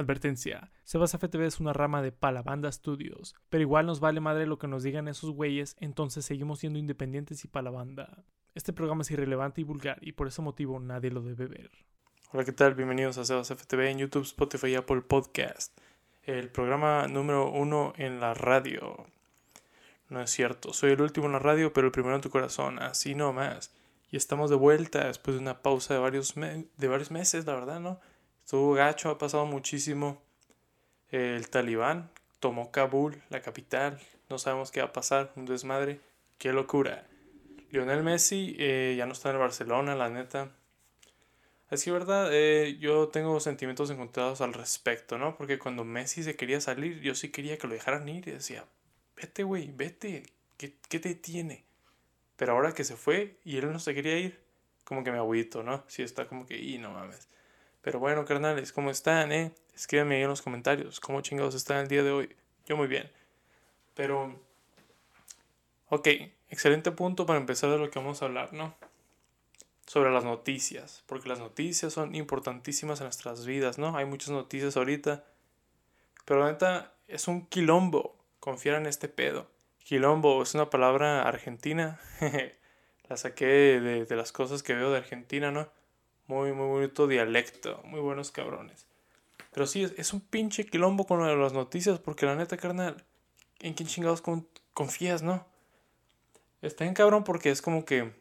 Advertencia, Sebas FTV es una rama de Palabanda Studios, pero igual nos vale madre lo que nos digan esos güeyes, entonces seguimos siendo independientes y Palabanda. Este programa es irrelevante y vulgar y por ese motivo nadie lo debe ver. Hola, ¿qué tal? Bienvenidos a Sebas FTV en YouTube, Spotify y Apple Podcast. El programa número uno en la radio. No es cierto, soy el último en la radio, pero el primero en tu corazón, así no más. Y estamos de vuelta después de una pausa de varios, de varios meses, la verdad, ¿no? Estuvo gacho, ha pasado muchísimo. El talibán tomó Kabul, la capital. No sabemos qué va a pasar, un desmadre. Qué locura. Lionel Messi eh, ya no está en Barcelona, la neta. Es que, verdad, eh, yo tengo sentimientos encontrados al respecto, ¿no? Porque cuando Messi se quería salir, yo sí quería que lo dejaran ir y decía, vete, güey, vete, ¿Qué, ¿qué, te tiene? Pero ahora que se fue y él no se quería ir, como que me agüito, ¿no? Sí está como que, y no mames. Pero bueno, carnales, ¿cómo están, eh? Escríbanme ahí en los comentarios cómo chingados están el día de hoy. Yo muy bien. Pero, ok, excelente punto para empezar de lo que vamos a hablar, ¿no? Sobre las noticias, porque las noticias son importantísimas en nuestras vidas, ¿no? Hay muchas noticias ahorita, pero la neta es un quilombo confiar en este pedo. Quilombo es una palabra argentina, la saqué de, de las cosas que veo de Argentina, ¿no? Muy, muy bonito dialecto. Muy buenos cabrones. Pero sí, es, un pinche quilombo con las noticias. Porque la neta, carnal, ¿en quién chingados confías, no? Está bien cabrón porque es como que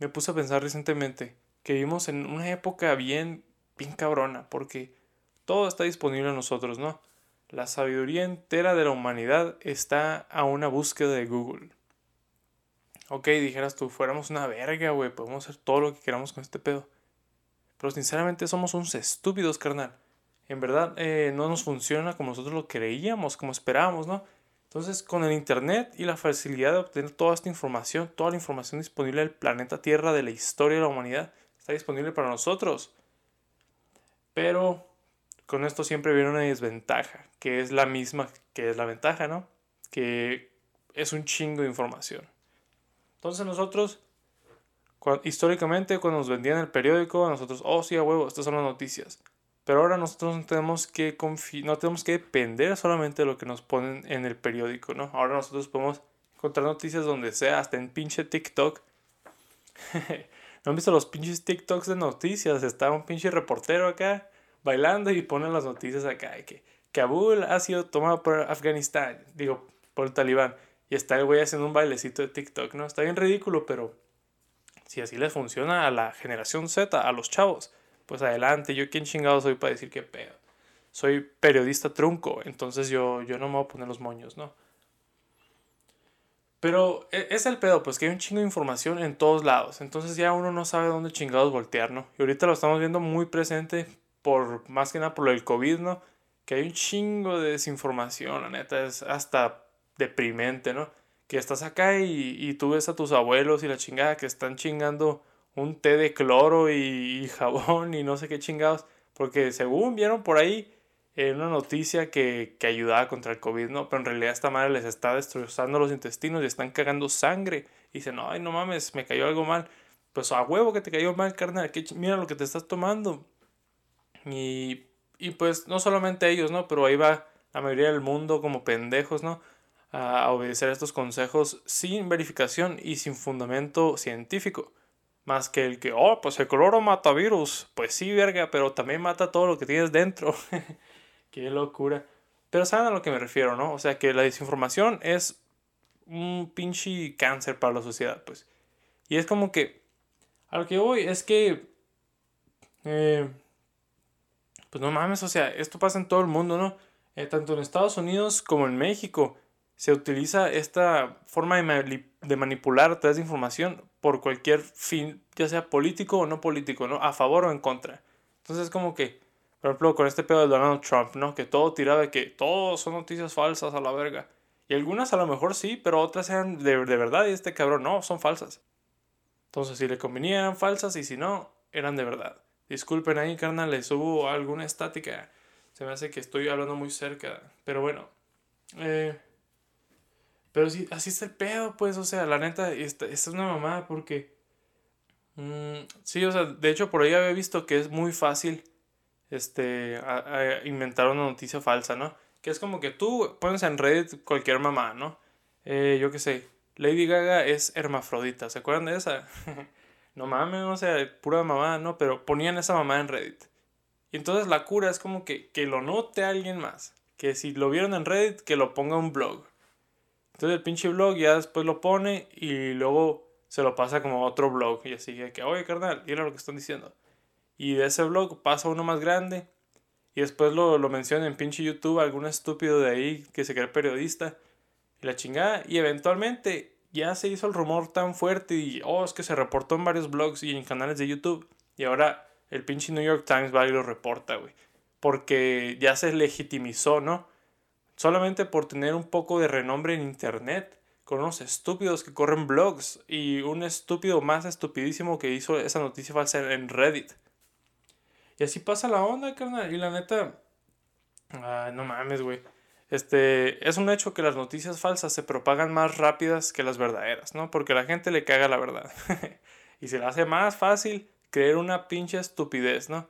me puse a pensar recientemente que vivimos en una época bien, bien cabrona. Porque todo está disponible a nosotros, ¿no? La sabiduría entera de la humanidad está a una búsqueda de Google. Ok, dijeras tú, fuéramos una verga, güey, podemos hacer todo lo que queramos con este pedo. Pero sinceramente somos unos estúpidos, carnal. En verdad eh, no nos funciona como nosotros lo creíamos, como esperábamos, ¿no? Entonces, con el Internet y la facilidad de obtener toda esta información, toda la información disponible del planeta Tierra, de la historia de la humanidad, está disponible para nosotros. Pero con esto siempre viene una desventaja, que es la misma que es la ventaja, ¿no? Que es un chingo de información. Entonces nosotros históricamente, cuando nos vendían el periódico, nosotros, oh sí, a huevo, estas son las noticias. Pero ahora nosotros no tenemos que no tenemos que depender solamente de lo que nos ponen en el periódico, ¿no? Ahora nosotros podemos encontrar noticias donde sea, hasta en pinche TikTok. ¿No han visto los pinches TikToks de noticias? Está un pinche reportero acá bailando y pone las noticias acá. que Kabul ha sido tomado por Afganistán, digo, por el talibán. Y está el güey haciendo un bailecito de TikTok, ¿no? Está bien ridículo, pero si así les funciona a la generación Z, a los chavos, pues adelante, yo quién chingado soy para decir qué pedo. Soy periodista trunco, entonces yo, yo no me voy a poner los moños, ¿no? Pero e, es el pedo, pues que hay un chingo de información en todos lados. Entonces ya uno no sabe dónde chingados voltear, ¿no? Y ahorita lo estamos viendo muy presente por más que nada por el COVID, ¿no? Que hay un chingo de desinformación, la neta, es hasta deprimente, ¿no? Que estás acá y, tú ves a tus abuelos y la chingada que están chingando un té de cloro y, jabón y no sé qué chingados, porque según vieron por ahí en una noticia que, que, ayudaba contra el COVID, ¿no? Pero en realidad esta madre les está destrozando los intestinos y están cagando sangre. Y dicen, ay, no mames, me cayó algo mal. Pues a huevo que te cayó mal, carnal, que mira lo que te estás tomando. Y, y pues no solamente ellos, ¿no? Pero ahí va la mayoría del mundo como pendejos, ¿no? A obedecer estos consejos sin verificación y sin fundamento científico. Más que el que, oh, pues el cloro mata virus. Pues sí, verga, pero también mata todo lo que tienes dentro. Qué locura. Pero saben a lo que me refiero, ¿no? O sea, que la desinformación es un pinche cáncer para la sociedad, pues. Y es como que, a lo que voy es que, eh, pues no mames, o sea, esto pasa en todo el mundo, ¿no? Eh, tanto en Estados Unidos como en México se utiliza esta forma de, manipular a través de información por cualquier fin, ya sea político o no político, ¿no? A favor o en contra. Entonces, como que, por ejemplo, con este pedo de Donald Trump, ¿no? Que todo tiraba de que todos son noticias falsas a la verga. Y algunas a lo mejor sí, pero otras eran de, verdad y este cabrón no, son falsas. Entonces, si le convenía eran falsas y si no, eran de verdad. Disculpen ahí, carnal, les hubo alguna estática. Se me hace que estoy hablando muy cerca. Pero bueno. Eh, pero sí, así es el pedo, pues, o sea, la neta, esta, esta es una mamada porque... Mm, sí, o sea, de hecho por ahí había visto que es muy fácil este, inventar una noticia falsa, ¿no? Que es como que tú pones en Reddit cualquier mamá, ¿no? Eh, yo qué sé, Lady Gaga es hermafrodita, ¿se acuerdan de esa? no mames, o sea, pura mamá, ¿no? Pero ponían esa mamá en Reddit. Y entonces la cura es como que, que lo note alguien más. Que si lo vieron en Reddit, que lo ponga un blog. Entonces el pinche blog ya después lo pone y luego se lo pasa como a otro blog. Y así que, oye, carnal, mira lo que están diciendo. Y de ese blog pasa uno más grande. Y después lo, lo menciona en pinche YouTube algún estúpido de ahí que se cree periodista. Y la chingada. Y eventualmente ya se hizo el rumor tan fuerte. Y, oh, es que se reportó en varios blogs y en canales de YouTube. Y ahora el pinche New York Times va y lo reporta, güey. Porque ya se legitimizó, ¿no? Solamente por tener un poco de renombre en internet. Con unos estúpidos que corren blogs. Y un estúpido más estupidísimo que hizo esa noticia falsa en Reddit. Y así pasa la onda, carnal. Y la neta. Ay, no mames, güey. Este, es un hecho que las noticias falsas se propagan más rápidas que las verdaderas, ¿no? Porque la gente le caga la verdad. y se le hace más fácil creer una pinche estupidez, ¿no?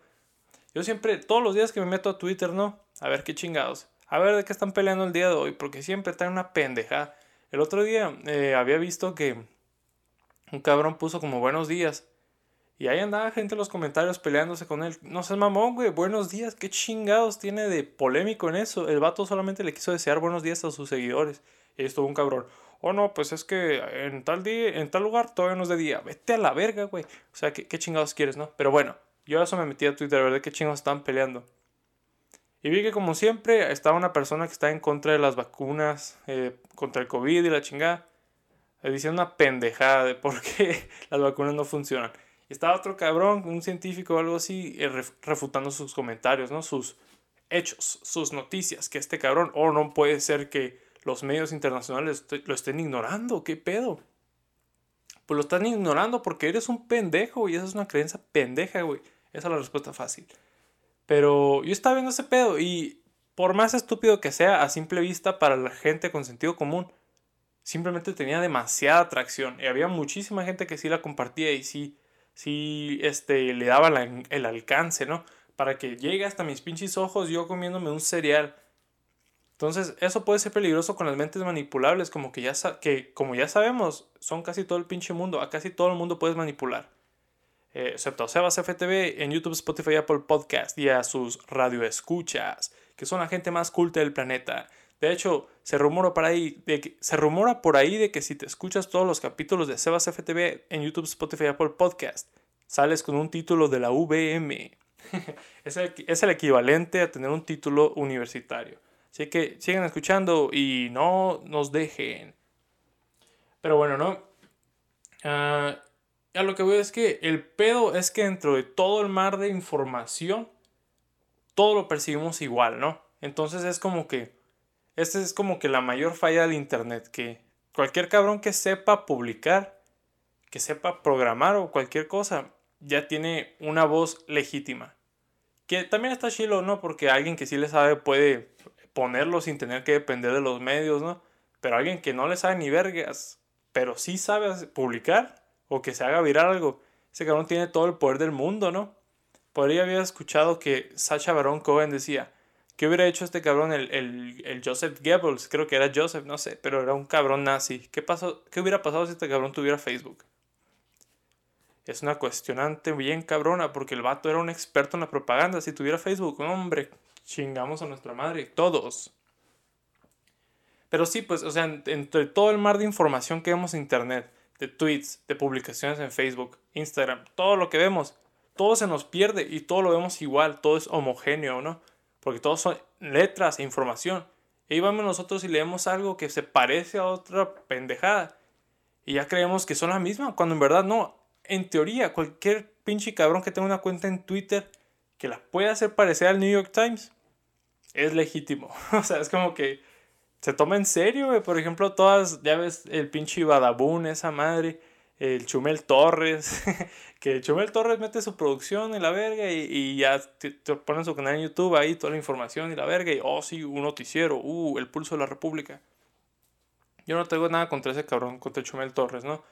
Yo siempre, todos los días que me meto a Twitter, ¿no? A ver qué chingados. A ver de qué están peleando el día de hoy, porque siempre traen una pendeja. El otro día eh, había visto que un cabrón puso como buenos días. Y ahí andaba gente en los comentarios peleándose con él. No seas mamón, güey. Buenos días. ¿Qué chingados tiene de polémico en eso? El vato solamente le quiso desear buenos días a sus seguidores. Y estuvo un cabrón. Oh, no, pues es que en tal, día, en tal lugar todavía no es de día. Vete a la verga, güey. O sea, ¿qué, chingados quieres, no? Pero bueno, yo eso me metí a Twitter a ver de qué chingados estaban peleando. Y vi que como siempre estaba una persona que está en contra de las vacunas, eh, contra el COVID y la chingada, eh, diciendo una pendejada de por qué las vacunas no funcionan. Y estaba otro cabrón, un científico o algo así, eh, refutando sus comentarios, ¿no? Sus hechos, sus noticias, que este cabrón, oh, no puede ser que los medios internacionales lo estén ignorando, ¿qué pedo? Pues lo están ignorando porque eres un pendejo y esa es una creencia pendeja, güey. Esa es la respuesta fácil. Pero yo estaba viendo ese pedo y por más estúpido que sea a simple vista para la gente con sentido común, simplemente tenía demasiada atracción. Y había muchísima gente que sí la compartía y sí, sí este, le daba el alcance, ¿no? Para que llegue hasta mis pinches ojos yo comiéndome un cereal entonces, eso puede ser peligroso con las mentes manipulables, como que ya, que, como ya sabemos, son casi todo el pinche mundo, a casi todo el mundo puedes manipular. Eh, excepto a Sebas FTV en YouTube, Spotify, Apple Podcast y a sus radioescuchas, que son la gente más culta del planeta. De hecho, se rumora, por ahí de que, si te escuchas todos los capítulos de Sebas FTV en YouTube, Spotify, Apple Podcast, sales con un título de la VM. es, es el equivalente a tener un título universitario. Así que sigan escuchando y no nos dejen. Pero bueno, ¿no? Uh, a lo que voy es que el pedo es que dentro de todo el mar de información, todo lo percibimos igual, ¿no? Entonces es como que, esta es como que la mayor falla del Internet, que cualquier cabrón que sepa publicar, que sepa programar o cualquier cosa, ya tiene una voz legítima. Que también está chilo, ¿no? Porque alguien que sí le sabe puede ponerlo sin tener que depender de los medios, ¿no? Pero alguien que no le sabe ni vergas, pero sí sabe publicar o que se haga viral algo, ese cabrón tiene todo el poder del mundo, ¿no? Podría haber escuchado que Sacha Baron Cohen decía, ¿qué hubiera hecho este cabrón, el, el, Joseph Goebbels? Creo que era Joseph, no sé, pero era un cabrón nazi. ¿Qué, pasó, ¿Qué hubiera pasado si este cabrón tuviera Facebook? Es una cuestionante bien cabrona, porque el vato era un experto en la propaganda. Si tuviera Facebook, hombre, chingamos a nuestra madre, todos. Pero sí, pues, o sea, entre todo el mar de información que vemos en Internet, de tweets, de publicaciones en Facebook, Instagram, todo lo que vemos, todo se nos pierde y todo lo vemos igual, todo es homogéneo, ¿no? Porque todos son letras e información. Y ahí vamos nosotros y leemos algo que se parece a otra pendejada. Y ya creemos que son la misma, cuando en verdad no. En teoría, cualquier pinche cabrón que tenga una cuenta en Twitter que la pueda hacer parecer al New York Times, es legítimo. o sea, es como que se toma en serio, güey. Por ejemplo, todas, ya ves, el pinche Badabun, esa madre, el Chumel Torres, que Chumel Torres mete su producción en la verga y, ya te, ponen su canal en YouTube ahí, toda la información y la verga, y oh, sí, un noticiero, uh, el pulso de la República. Yo no tengo nada contra ese cabrón, contra Chumel Torres, ¿no?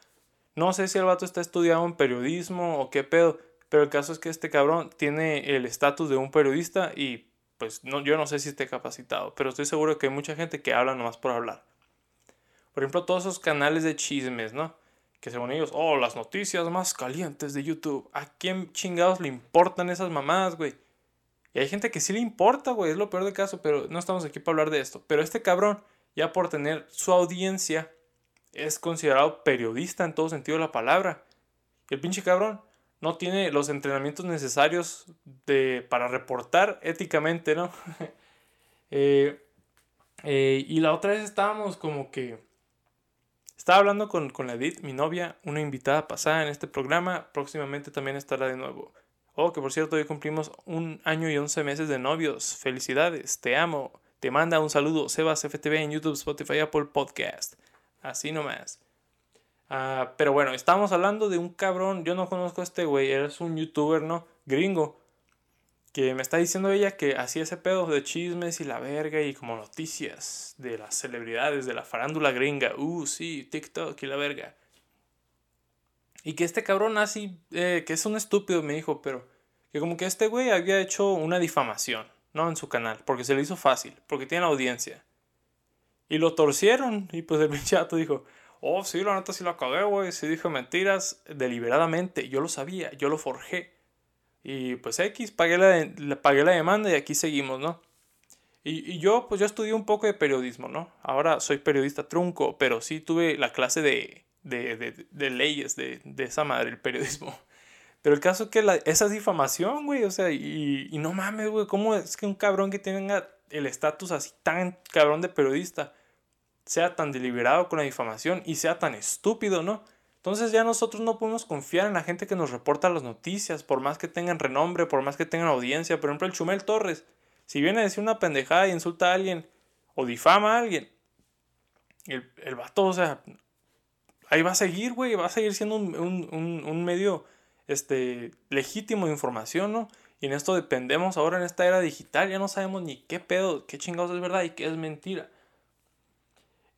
No sé si el vato está estudiado en periodismo o qué pedo, Pero el caso es que este cabrón tiene el estatus de un periodista y pues no, yo no sé si esté capacitado, pero estoy seguro que hay mucha gente que habla nomás por hablar. Por ejemplo, todos esos canales de chismes, ¿no? Que según ellos, oh, las noticias más calientes de YouTube. ¿A quién chingados le importan esas mamadas, güey? Y hay gente que sí le importa, güey, es lo peor del caso, pero no estamos aquí para hablar de esto. Pero este cabrón, ya por tener su audiencia, es considerado periodista en todo sentido de la palabra. el pinche cabrón no tiene los entrenamientos necesarios de, para reportar éticamente, ¿no? Eh, eh, y la otra vez estábamos como que... Estaba hablando con, con la Edith, mi novia, una invitada pasada en este programa. Próximamente también estará de nuevo. Oh, que por cierto, hoy cumplimos un año y once meses de novios. Felicidades, te amo. Te manda un saludo Sebas FTV en YouTube, Spotify, Apple Podcast. Así nomás. Ah, pero bueno, estamos hablando de un cabrón. Yo no conozco a este güey. Eres un youtuber, ¿no? Gringo. Que me está diciendo ella que hacía ese pedo de chismes y la verga y como noticias de las celebridades, de la farándula gringa. Uh, sí, TikTok y la verga. Y que este cabrón así, eh, que es un estúpido, me dijo, pero que como que este güey había hecho una difamación, ¿no? En su canal, porque se le hizo fácil, porque tiene audiencia. Y lo torcieron, y pues el chato dijo, oh, sí, la neta sí lo cagué, güey, sí dijo mentiras deliberadamente, yo lo sabía, yo lo forjé. Y pues X, pagué la, pagué la demanda y aquí seguimos, ¿no? Y, y, yo, pues yo estudié un poco de periodismo, ¿no? Ahora soy periodista trunco, pero sí tuve la clase de de, leyes de, esa madre, el periodismo. Pero el caso es que la, esa es difamación, güey, o sea, y, y no mames, güey, ¿cómo es que un cabrón que tenga el estatus así tan cabrón de periodista sea tan deliberado con la difamación y sea tan estúpido, ¿no? Entonces ya nosotros no podemos confiar en la gente que nos reporta las noticias, por más que tengan renombre, por más que tengan audiencia. Por ejemplo, el Chumel Torres, si viene a decir una pendejada y insulta a alguien o difama a alguien, el, el vato, o sea, ahí va a seguir, güey, va a seguir siendo un, medio este, legítimo de información, ¿no? Y en esto dependemos ahora en esta era digital, ya no sabemos ni qué pedo, qué chingados es verdad y qué es mentira.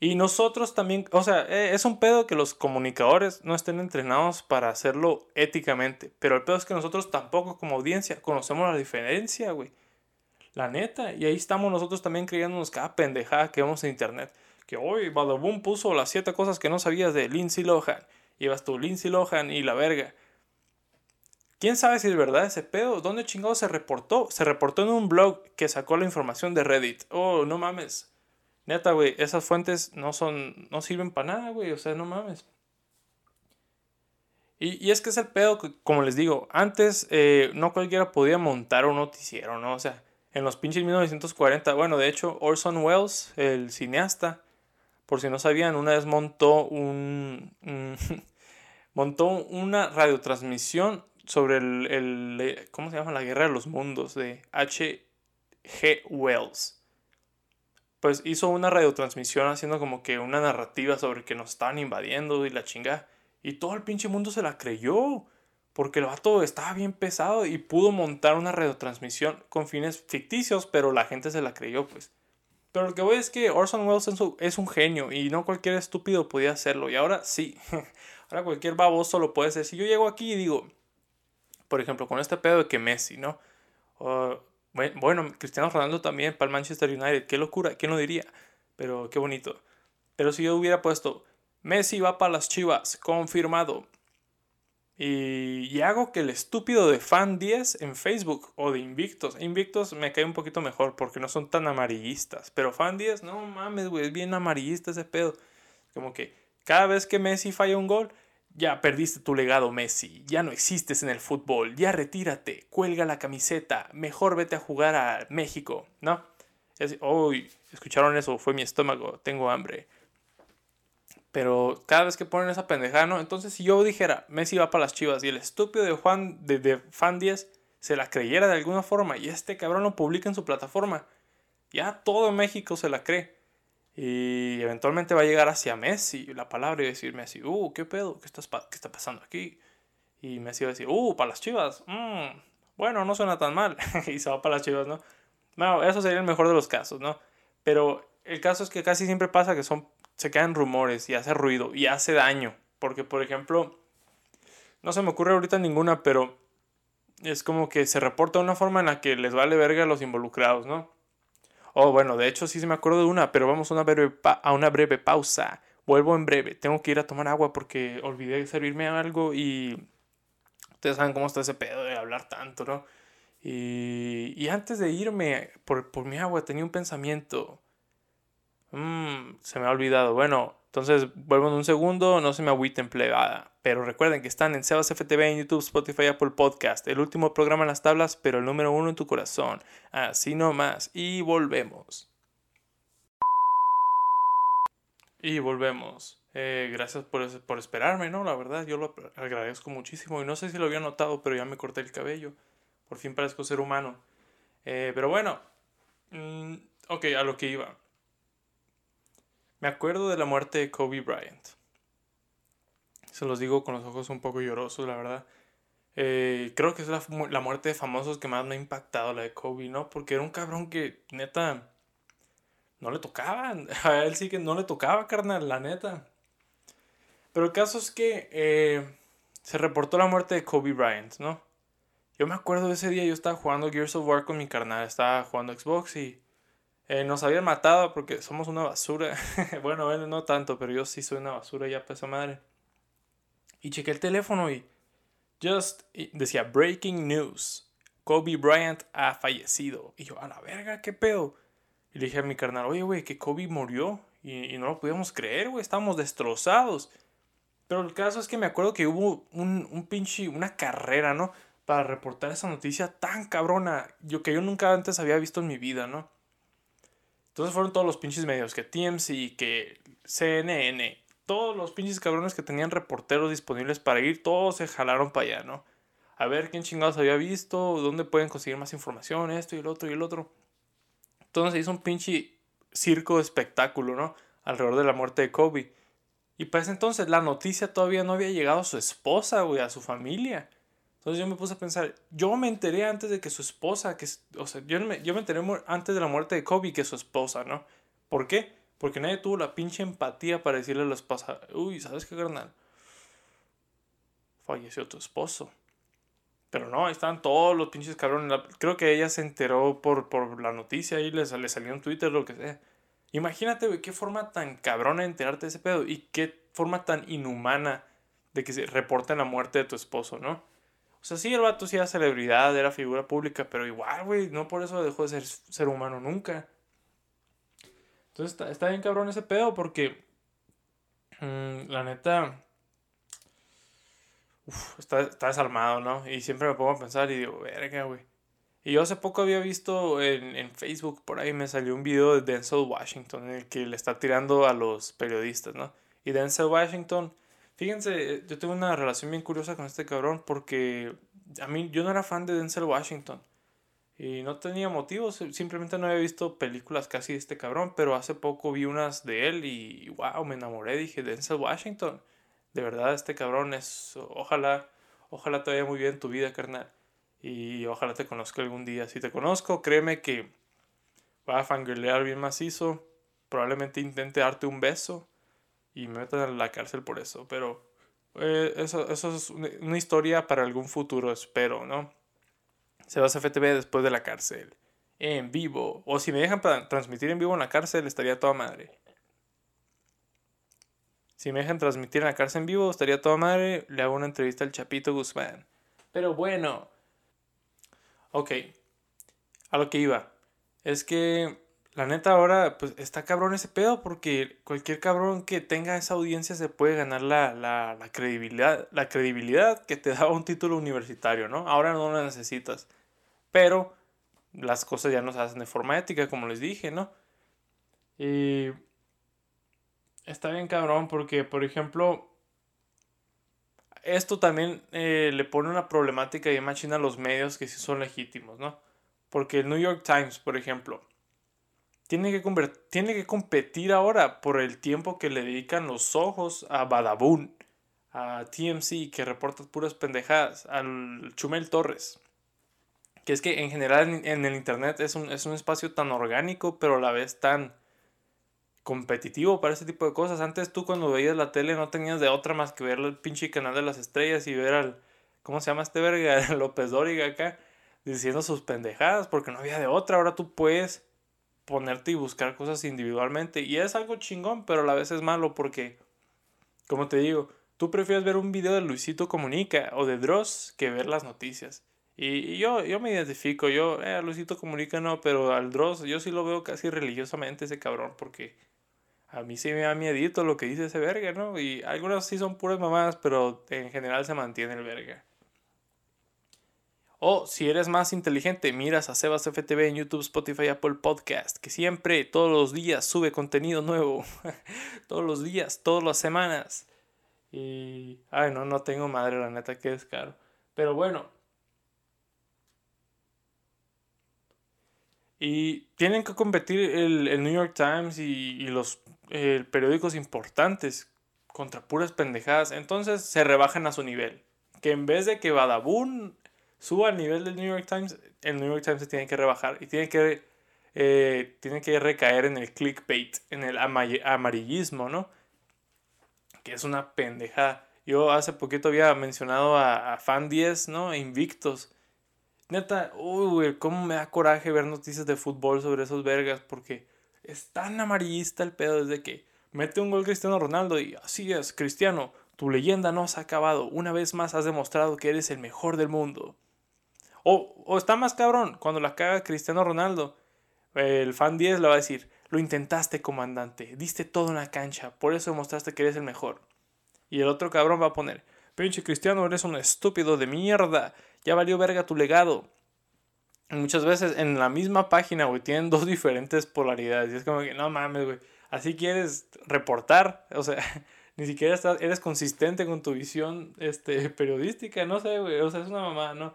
Y nosotros también, o sea, e, es un pedo que los comunicadores no estén entrenados para hacerlo éticamente. Pero el pedo es que nosotros tampoco como audiencia conocemos la diferencia, güey. La neta. Y ahí estamos nosotros también creyéndonos cada pendejada que vemos en internet que hoy Badaboom puso las siete cosas que no sabías de Lindsay Lohan. Ibas tú, Lindsay Lohan y la verga. ¿Quién sabe si es verdad ese pedo? ¿Dónde chingado se reportó? Se reportó en un blog que sacó la información de Reddit. Oh, no mames. Neta, güey, esas fuentes no son. no sirven para nada, güey. O sea, no mames. Y, es que es el pedo que, como les digo, antes eh, no cualquiera podía montar un noticiero, ¿no? O sea, en los pinches 1940, bueno, de hecho, Orson Welles, el cineasta, por si no sabían, una vez montó un, montó una radiotransmisión sobre el, ¿cómo se llama? La Guerra de los Mundos de H.G. Wells. Pues hizo una radiotransmisión haciendo como que una narrativa sobre que nos estaban invadiendo y la chinga. Y todo el pinche mundo se la creyó. Porque el vato estaba bien pesado y pudo montar una radiotransmisión con fines ficticios, pero la gente se la creyó, pues. Pero lo que voy es que Orson Welles es un genio y no cualquier estúpido podía hacerlo. Y ahora sí, ahora cualquier baboso lo puede hacer. Si yo llego aquí y digo, por ejemplo, con este pedo de que Messi, ¿no? Bueno, Cristiano Ronaldo también para el Manchester United, qué locura, ¿quién lo diría? Pero qué bonito. Pero si yo hubiera puesto, Messi va para las chivas, confirmado. Y, hago que el estúpido de Fan 10 en Facebook o de Invictos. Invictos me cae un poquito mejor porque no son tan amarillistas. Pero Fan 10, no mames, güey, es bien amarillista ese pedo. Como que cada vez que Messi falla un gol, ya perdiste tu legado, Messi. Ya no existes en el fútbol. Ya retírate. Cuelga la camiseta. Mejor vete a jugar a México, ¿no? uy, escucharon eso, fue mi estómago, tengo hambre. Pero cada vez que ponen esa pendejada, ¿no? Entonces, si yo dijera, Messi va para las chivas y el estúpido de Juan, de, Fan 10, se la creyera de alguna forma y este cabrón lo publica en su plataforma, ya todo México se la cree. Y eventualmente va a llegar hacia Messi la palabra y decir Messi, uh, ¿qué pedo? ¿Qué, estás ¿Qué está pasando aquí? Y Messi va a decir, uh, para las chivas. Mm, bueno, no suena tan mal. y se va para las chivas, ¿no? Bueno, eso sería el mejor de los casos, ¿no? Pero el caso es que casi siempre pasa que son se quedan rumores y hace ruido y hace daño. Porque, por ejemplo, no se me ocurre ahorita ninguna, pero es como que se reporta de una forma en la que les vale verga a los involucrados, ¿no? Oh, bueno, de hecho sí se me acuerdo de una, pero vamos a una breve, a una breve pausa. Vuelvo en breve. Tengo que ir a tomar agua porque olvidé servirme algo y ustedes saben cómo está ese pedo de hablar tanto, ¿no? Y, y antes de irme por, por mi agua tenía un pensamiento. Mmm, se me ha olvidado. Bueno, entonces vuelvo en un segundo, no se me agüiten plebada. Pero recuerden que están en Sebas FTV en YouTube, Spotify, Apple Podcast. El último programa en las tablas, pero el número uno en tu corazón. Así nomás. Y volvemos. Y volvemos. Eh, gracias por, por esperarme, ¿no? La verdad, yo lo agradezco muchísimo. Y no sé si lo había notado, pero ya me corté el cabello. Por fin parezco ser humano. Eh, pero bueno. Mm, ok, a lo que iba. Me acuerdo de la muerte de Kobe Bryant. Se los digo con los ojos un poco llorosos, la verdad. Eh, creo que es la, la, muerte de famosos que más me ha impactado, la de Kobe, ¿no? Porque era un cabrón que, neta, no le tocaba. A él sí que no le tocaba, carnal, la neta. Pero el caso es que eh, se reportó la muerte de Kobe Bryant, ¿no? Yo me acuerdo ese día, yo estaba jugando Gears of War con mi carnal, estaba jugando Xbox y eh, nos habían matado porque somos una basura. bueno, él no tanto, pero yo sí soy una basura ya pesa madre. Y chequé el teléfono y just decía breaking news. Kobe Bryant ha fallecido. Y yo, a la verga, ¿qué pedo? Y le dije a mi carnal, oye, güey, que Kobe murió. Y, no lo podíamos creer, güey, estábamos destrozados. Pero el caso es que me acuerdo que hubo un, un pinche, una carrera, ¿no? Para reportar esa noticia tan cabrona, yo que yo nunca antes había visto en mi vida, ¿no? Entonces fueron todos los pinches medios, que TMC, que CNN, todos los pinches cabrones que tenían reporteros disponibles para ir, todos se jalaron para allá, ¿no? A ver quién chingados había visto, dónde pueden conseguir más información, esto y el otro y el otro. Entonces hizo un pinche circo de espectáculo, ¿no? Alrededor de la muerte de Kobe. Y para ese entonces la noticia todavía no había llegado a su esposa, güey, a su familia. Entonces yo me puse a pensar, yo me enteré antes de que su esposa, que, o sea, yo me, yo me enteré antes de la muerte de Kobe que su esposa, ¿no? ¿Por qué? Porque nadie tuvo la pinche empatía para decirle a la esposa, uy, ¿sabes qué, carnal? Falleció tu esposo. Pero no, ahí estaban todos los pinches cabrones. Creo que ella se enteró por, por la noticia y le, le salió en Twitter, lo que sea. Imagínate, güey, qué forma tan cabrona de enterarte de ese pedo y qué forma tan inhumana de que se reporte la muerte de tu esposo, ¿no? O sea, sí, el vato sí era celebridad, era figura pública, pero igual, güey, no por eso dejó de ser ser humano nunca. Entonces está, bien cabrón ese pedo porque, mm, la neta, uf, está, está, desalmado, ¿no? Y siempre me pongo a pensar y digo, verga, güey. Y yo hace poco había visto en, en, Facebook, por ahí me salió un video de Denzel Washington en el que le está tirando a los periodistas, ¿no? Y Denzel Washington Fíjense, yo tengo una relación bien curiosa con este cabrón porque a mí yo no era fan de Denzel Washington. Y no tenía motivos, simplemente no había visto películas casi de este cabrón, pero hace poco vi unas de él y wow, me enamoré, dije, Denzel Washington. De verdad, este cabrón es, ojalá, ojalá te vaya muy bien tu vida, carnal. Y ojalá te conozca algún día. Si te conozco, créeme que va a fangirlear bien macizo. Probablemente intente darte un beso y me metan a la cárcel por eso. Pero eh, eso, eso es una historia para algún futuro, espero, ¿no? Se va a FTV después de la cárcel. En vivo. O si me dejan transmitir en vivo en la cárcel, estaría toda madre. Si me dejan transmitir en la cárcel en vivo, estaría toda madre. Le hago una entrevista al Chapito Guzmán. Pero bueno. Ok. A lo que iba. Es que la neta ahora, pues está cabrón ese pedo porque cualquier cabrón que tenga esa audiencia se puede ganar la, la, la credibilidad, la credibilidad que te da un título universitario, ¿no? Ahora no lo necesitas. Pero las cosas ya no se hacen de forma ética, como les dije, ¿no? Y está bien cabrón porque, por ejemplo, esto también eh, le pone una problemática y machina a los medios que sí son legítimos, ¿no? Porque el New York Times, por ejemplo, tiene que, tiene que competir ahora por el tiempo que le dedican los ojos a Badabun, a TMC, que reporta puras pendejadas, al Chumel Torres. Que es que en general en, el Internet es un, es un espacio tan orgánico, pero a la vez tan competitivo para ese tipo de cosas. Antes tú cuando veías la tele no tenías de otra más que ver el pinche canal de las estrellas y ver al ¿cómo se llama este verga? López Dóriga acá, diciendo sus pendejadas, porque no había de otra. Ahora tú puedes ponerte y buscar cosas individualmente. Y es algo chingón, pero a la vez es malo porque, como te digo, tú prefieres ver un video de Luisito Comunica o de Dross que ver las noticias. Y, yo, yo me identifico, yo, eh, Luisito Comunica no, pero al Dross yo sí lo veo casi religiosamente ese cabrón porque a mí sí me da miedito lo que dice ese verga, ¿no? Y algunas sí son puras mamadas, pero en general se mantiene el verga. O si eres más inteligente, miras a Sebas FTV en YouTube, Spotify, Apple Podcast, que siempre, todos los días, sube contenido nuevo. todos los días, todas las semanas. Y. Ay, no, no tengo madre, la neta, que es caro. Pero bueno. Y tienen que competir el, New York Times y, y los eh, periódicos importantes contra puras pendejadas. Entonces se rebajan a su nivel. Que en vez de que Badabun suba al nivel del New York Times, el New York Times se tiene que rebajar y tiene que, eh, tiene que recaer en el clickbait, en el amarillismo, ¿no? Que es una pendejada. Yo hace poquito había mencionado a, Fan 10, ¿no? Invictos. Neta, uy, cómo me da coraje ver noticias de fútbol sobre esos vergas, porque es tan amarillista el pedo desde que mete un gol Cristiano Ronaldo y así es, Cristiano, tu leyenda no se ha acabado. Una vez más has demostrado que eres el mejor del mundo. O, o está más cabrón, cuando la caga Cristiano Ronaldo, el fan 10 le va a decir, lo intentaste comandante, diste todo en la cancha, por eso demostraste que eres el mejor. Y el otro cabrón va a poner, pinche Cristiano, eres un estúpido de mierda, ya valió verga tu legado muchas veces en la misma página, güey, tienen dos diferentes polaridades. Y es como que, no mames, güey, así quieres reportar, o sea, ni siquiera estás, eres consistente con tu visión este, periodística, no sé, güey, o sea, es una mamá, ¿no?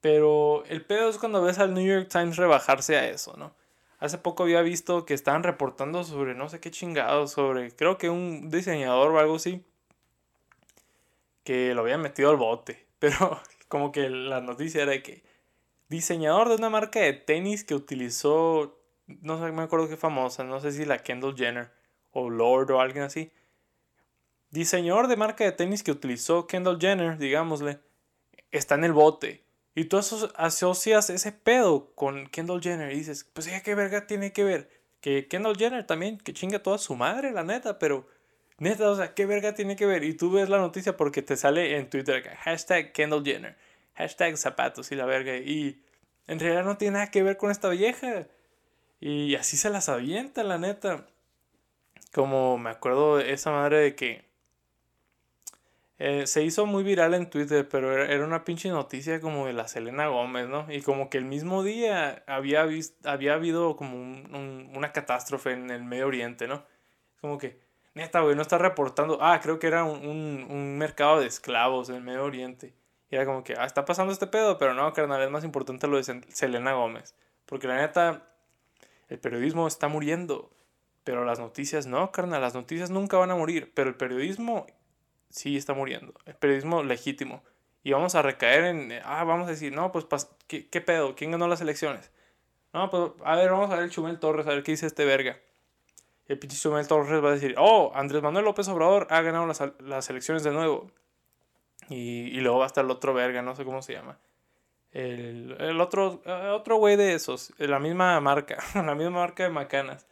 Pero el pedo es cuando ves al New York Times rebajarse a eso, ¿no? Hace poco había visto que estaban reportando sobre no sé qué chingados, sobre creo que un diseñador o algo así, que lo habían metido al bote. Pero como que la noticia era de que diseñador de una marca de tenis que utilizó, no sé, me acuerdo qué famosa, no sé si la Kendall Jenner o Lord o alguien así. Diseñador de marca de tenis que utilizó Kendall Jenner, digámosle, está en el bote. Y tú asocias ese pedo con Kendall Jenner y dices, pues ya qué verga tiene que ver. Que Kendall Jenner también, que chinga toda su madre, la neta, pero neta, o sea, qué verga tiene que ver. Y tú ves la noticia porque te sale en Twitter, hashtag Kendall Jenner hashtag zapatos y la verga. Y en realidad no tiene nada que ver con esta vieja. Y así se las avienta, la neta. Como me acuerdo esa madre de que eh, se hizo muy viral en Twitter, pero era, una pinche noticia como de la Selena Gómez, ¿no? Y como que el mismo día había, había habido como una catástrofe en el Medio Oriente, ¿no? Como que, neta, güey, no está reportando. Ah, creo que era un, un mercado de esclavos en el Medio Oriente. Y era como que, ah, está pasando este pedo, pero no, carnal, es más importante lo de Selena Gómez. Porque la neta, el periodismo está muriendo. Pero las noticias no, carnal, las noticias nunca van a morir. Pero el periodismo sí está muriendo. El periodismo legítimo. Y vamos a recaer en, ah, vamos a decir, no, pues, ¿qué, qué pedo? ¿Quién ganó las elecciones? No, pues, a ver, vamos a ver el Chumel Torres, a ver qué dice este verga. el pinche Chumel Torres va a decir, oh, Andrés Manuel López Obrador ha ganado las, las elecciones de nuevo. Y, luego va a estar el otro verga, no sé cómo se llama. El, otro, eh, otro güey de esos, la misma marca, la misma marca de macanas.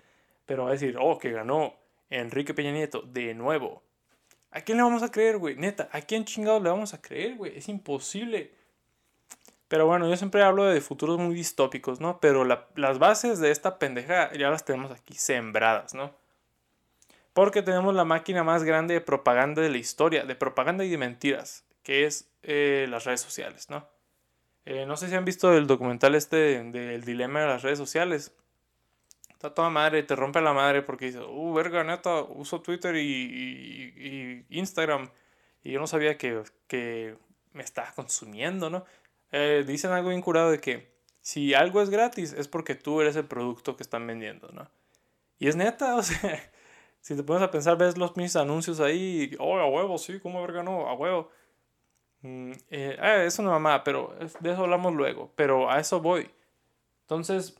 Pero va a decir, oh, que ganó Enrique Peña Nieto de nuevo. ¿A quién le vamos a creer, güey? Neta, ¿a quién chingados le vamos a creer, güey? Es imposible. Pero bueno, yo siempre hablo de futuros muy distópicos, ¿no? Pero las bases de esta pendeja ya las tenemos aquí sembradas, ¿no? Porque tenemos la máquina más grande de propaganda de la historia, de propaganda y de mentiras que es eh, las redes sociales, ¿no? Eh, no sé si han visto el documental este del dilema de las redes sociales. Está toda madre, te rompe la madre porque dice, uh, verga, neta, uso Twitter y, Instagram y yo no sabía que, que me estaba consumiendo, ¿no? Eh, dicen algo bien curado de que si algo es gratis es porque tú eres el producto que están vendiendo, ¿no? Y es neta, o sea, si te pones a pensar, ves los mis anuncios ahí, oh, a huevo, sí, ¿cómo verga no? A huevo. Mm, eh, ah, es una mamá, pero de eso hablamos luego. Pero a eso voy. Entonces,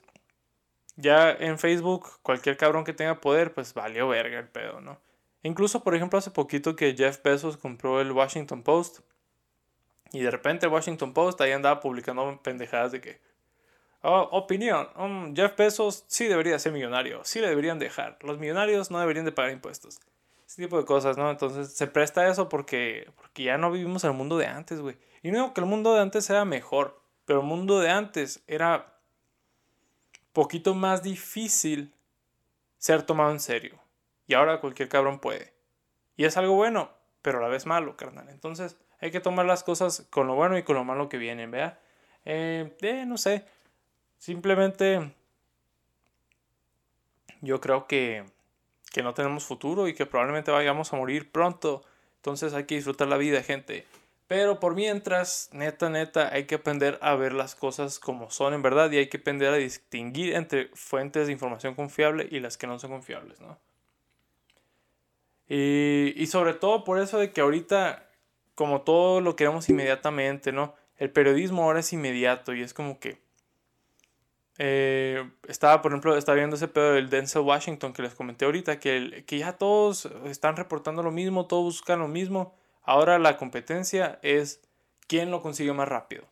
ya en Facebook, cualquier cabrón que tenga poder, pues valió verga el pedo, ¿no? Incluso, por ejemplo, hace poquito que Jeff Bezos compró el Washington Post. Y de repente el Washington Post ahí andaba publicando pendejadas de que, oh, opinión, um, Jeff Bezos sí debería ser millonario, sí le deberían dejar, los millonarios no deberían de pagar impuestos. Ese tipo de cosas, ¿no? Entonces se presta eso porque, porque ya no vivimos en el mundo de antes, güey. Y no digo que el mundo de antes era mejor, pero el mundo de antes era poquito más difícil ser tomado en serio. Y ahora cualquier cabrón puede. Y es algo bueno, pero a la vez malo, carnal. Entonces hay que tomar las cosas con lo bueno y con lo malo que vienen, ¿vea? Eh, eh, no sé. Simplemente yo creo que, que no tenemos futuro y que probablemente vayamos a morir pronto. Entonces hay que disfrutar la vida, gente. Pero por mientras, neta, neta, hay que aprender a ver las cosas como son en verdad y hay que aprender a distinguir entre fuentes de información confiable y las que no son confiables, ¿no? Y, y sobre todo por eso de que ahorita, como todo lo queremos inmediatamente, ¿no? El periodismo ahora es inmediato y es como que... Eh, estaba, por ejemplo, estaba viendo ese pedo del Denzel Washington que les comenté ahorita, que, que ya todos están reportando lo mismo, todos buscan lo mismo Ahora la competencia es quién lo consigue más rápido.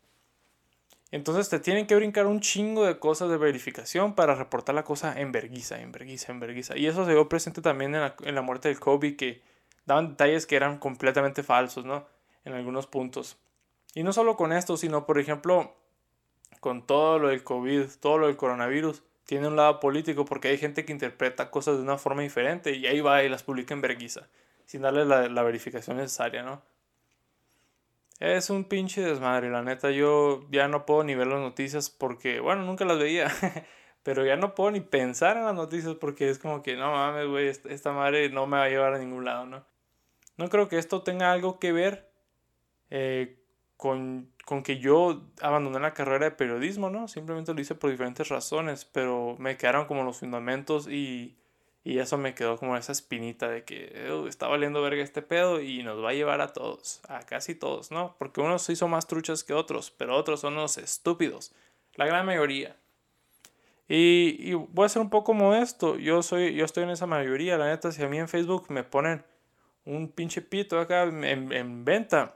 Entonces te tienen que brincar un chingo de cosas de verificación para reportar la cosa en verguiza, en verguiza, en verguiza. Y eso se vio presente también en la, en la muerte del Kobe, que daban detalles que eran completamente falsos, ¿no? En algunos puntos. Y no solo con esto, sino por ejemplo, con todo lo del COVID, todo lo del coronavirus, tiene un lado político porque hay gente que interpreta cosas de una forma diferente y ahí va y las publica en verguiza sin darle la, verificación necesaria, ¿no? Es un pinche desmadre, la neta. Yo ya no puedo ni ver las noticias porque, bueno, nunca las veía. pero ya no puedo ni pensar en las noticias porque es como que, no mames, güey, esta madre no me va a llevar a ningún lado, ¿no? No creo que esto tenga algo que ver eh, con, con, que yo abandoné la carrera de periodismo, ¿no? Simplemente lo hice por diferentes razones, pero me quedaron como los fundamentos y y eso me quedó como esa espinita de que está valiendo verga este pedo y nos va a llevar a todos, a casi todos, ¿no? Porque unos se hizo más truchas que otros, pero otros son unos estúpidos, la gran mayoría. Y, y, voy a ser un poco modesto, yo, soy, yo estoy en esa mayoría, la neta, si a mí en Facebook me ponen un pinche pito acá en, en venta,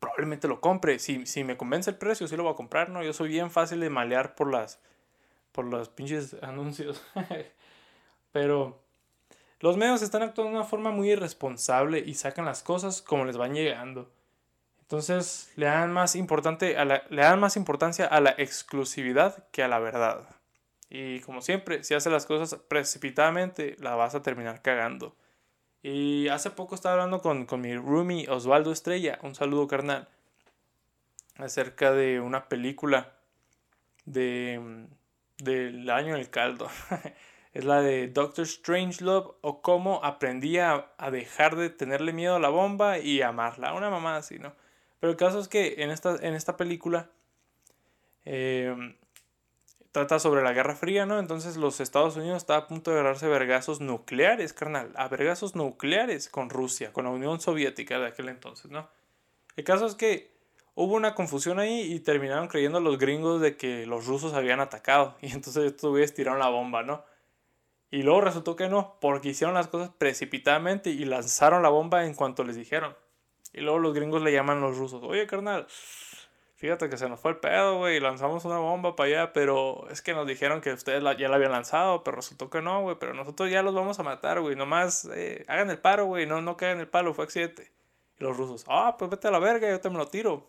probablemente lo compre. Si, si me convence el precio, sí lo voy a comprar, ¿no? Yo soy bien fácil de malear por las, por los pinches anuncios. Pero los medios están actuando de una forma muy irresponsable y sacan las cosas como les van llegando. Entonces le dan más, importante a la, le dan más importancia a la exclusividad que a la verdad. Y como siempre, si haces las cosas precipitadamente, la vas a terminar cagando. Y hace poco estaba hablando con, con mi roomie Osvaldo Estrella, un saludo carnal, acerca de una película de, del año en el caldo. es la de Doctor Strangelove o cómo aprendía a, dejar de tenerle miedo a la bomba y amarla. Una mamá así, ¿no? Pero el caso es que en esta, en esta película em, trata sobre la Guerra Fría, ¿no? Entonces los Estados Unidos estaban a punto de agarrarse vergazos nucleares, carnal, a vergazos nucleares con Rusia, con la Unión Soviética de aquel entonces, ¿no? El caso es que hubo una confusión ahí y terminaron creyendo los gringos de que los rusos habían atacado y entonces estos güeyes tiraron la bomba, ¿no? Y luego resultó que no, porque hicieron las cosas precipitadamente y lanzaron la bomba en cuanto les dijeron. Y luego los gringos le llaman a los rusos, oye carnal, fíjate que se nos fue el pedo, güey, lanzamos una bomba para allá, pero es que nos dijeron que ustedes ya la habían lanzado, pero resultó que no, güey, pero nosotros ya los vamos a matar, güey, nomás eh, hagan el paro, güey, no, no caigan el palo, fue accidente. Y los rusos, ah, pues vete a la verga, yo te me lo tiro.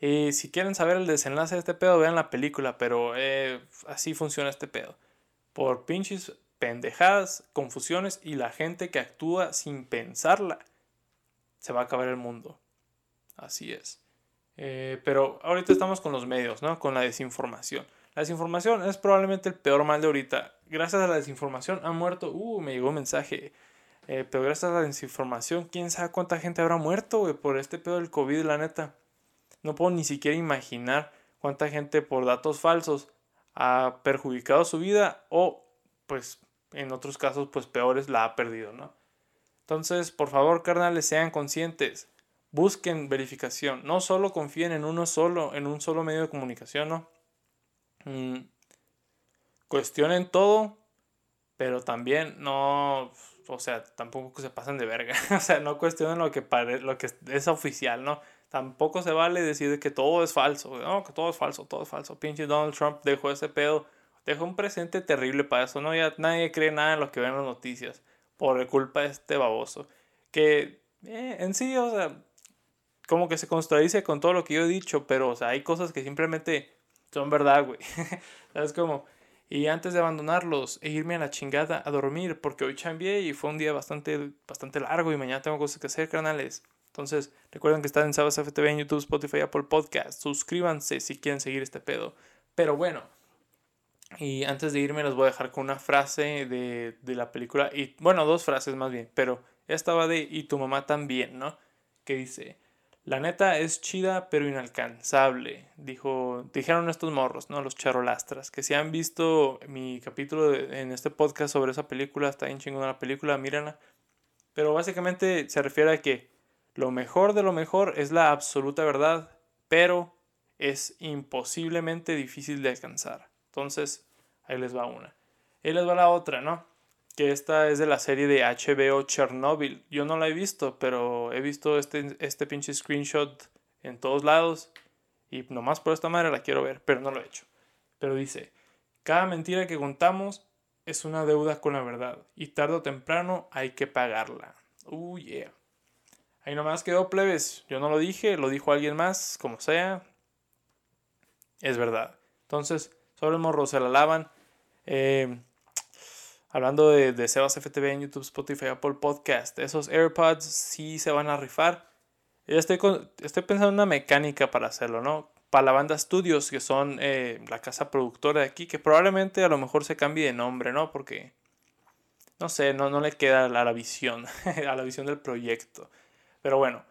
Y si quieren saber el desenlace de este pedo, vean la película, pero eh, así funciona este pedo por pinches pendejadas, confusiones y la gente que actúa sin pensarla, se va a acabar el mundo. Así es. Eh, pero ahorita estamos con los medios, ¿no? Con la desinformación. La desinformación es probablemente el peor mal de ahorita. Gracias a la desinformación han muerto. Uh, me llegó un mensaje. Eh, pero gracias a la desinformación, quién sabe cuánta gente habrá muerto, por este pedo del COVID, la neta. No puedo ni siquiera imaginar cuánta gente por datos falsos ha perjudicado su vida o pues en otros casos pues peores la ha perdido, ¿no? Entonces, por favor, carnales, sean conscientes. Busquen verificación. No solo confíen en uno solo, en un solo medio de comunicación, ¿no? Mm, cuestionen todo Pero también no, o sea, tampoco se pasen de verga. o sea, no cuestionen lo que, pare, lo que es oficial, ¿no? Tampoco se vale decir que todo es falso. No, que todo es falso, todo es falso. Pinche Donald Trump dejó ese pedo. Dejó un presente terrible para eso, ¿no? Ya nadie cree nada en lo que ven las noticias. Por culpa de este baboso. Que eh, en sí, o sea, como que se contradice con todo lo que yo he dicho, pero, o sea, hay cosas que simplemente son verdad, güey. ¿Sabes cómo? Y antes de abandonarlos e irme a la chingada a dormir, porque hoy chambié y fue un día bastante, bastante largo y mañana tengo cosas que hacer, canales. Entonces, recuerden que están en Sabas FTV en YouTube, Spotify, Apple Podcast. Suscríbanse si quieren seguir este pedo. Pero bueno, y antes de irme les voy a dejar con una frase de, de la película. Y bueno, dos frases más bien. Pero esta va de Y tu mamá también, ¿no? Que dice, la neta es chida pero inalcanzable, dijo, dijeron estos morros, ¿no? Los charolastras, que si han visto mi capítulo en este podcast sobre esa película, está bien chingona la película, mírenla. Pero básicamente se refiere a que lo mejor de lo mejor es la absoluta verdad, pero es imposiblemente difícil de alcanzar. Entonces, ahí les va una. Ahí les va la otra, ¿no? Que esta es de la serie de HBO Chernobyl. Yo no la he visto, pero he visto este, este pinche screenshot en todos lados. Y nomás por esta madre la quiero ver, pero no lo he hecho. Pero dice, cada mentira que contamos es una deuda con la verdad. Y tarde o temprano hay que pagarla. Uh, yeah. Ahí nomás quedó plebes. Yo no lo dije, lo dijo alguien más, como sea. Es verdad. Entonces, sobre el morro se la lavan. Eh, hablando de, de Sebas FTV en YouTube, Spotify, Apple Podcast. Esos AirPods sí se van a rifar. Yo estoy, estoy pensando en una mecánica para hacerlo, ¿no? Para la banda Studios, que son eh, la casa productora de aquí, que probablemente a lo mejor se cambie de nombre, ¿no? Porque, no sé, no, no le queda a la visión, a la visión del proyecto. Pero bueno,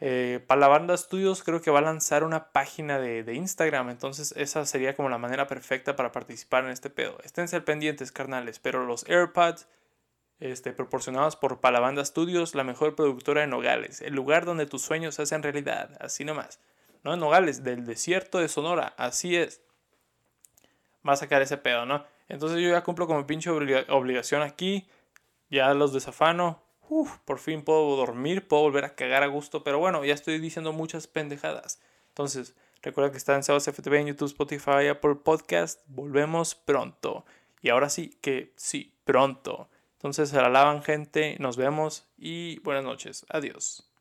eh, para la banda Studios creo que va a lanzar una página de, Instagram, entonces esa sería como la manera perfecta para participar en este pedo. Esténse pendientes, carnales, pero los AirPods este, proporcionados por Palabanda Studios, la mejor productora en Nogales, el lugar donde tus sueños se hacen realidad, así nomás. No en Nogales, del desierto de Sonora, así es. Va a sacar ese pedo, ¿no? Entonces yo ya cumplo con mi pinche obligación aquí, ya los desafano, Uf, por fin puedo dormir, puedo volver a cagar a gusto, pero bueno, ya estoy diciendo muchas pendejadas. Entonces, recuerda que está en Sebas FTV en YouTube, Spotify, Apple Podcast. Volvemos pronto. Y ahora sí, que sí, pronto. Entonces, se la lavan, gente. Nos vemos y buenas noches. Adiós.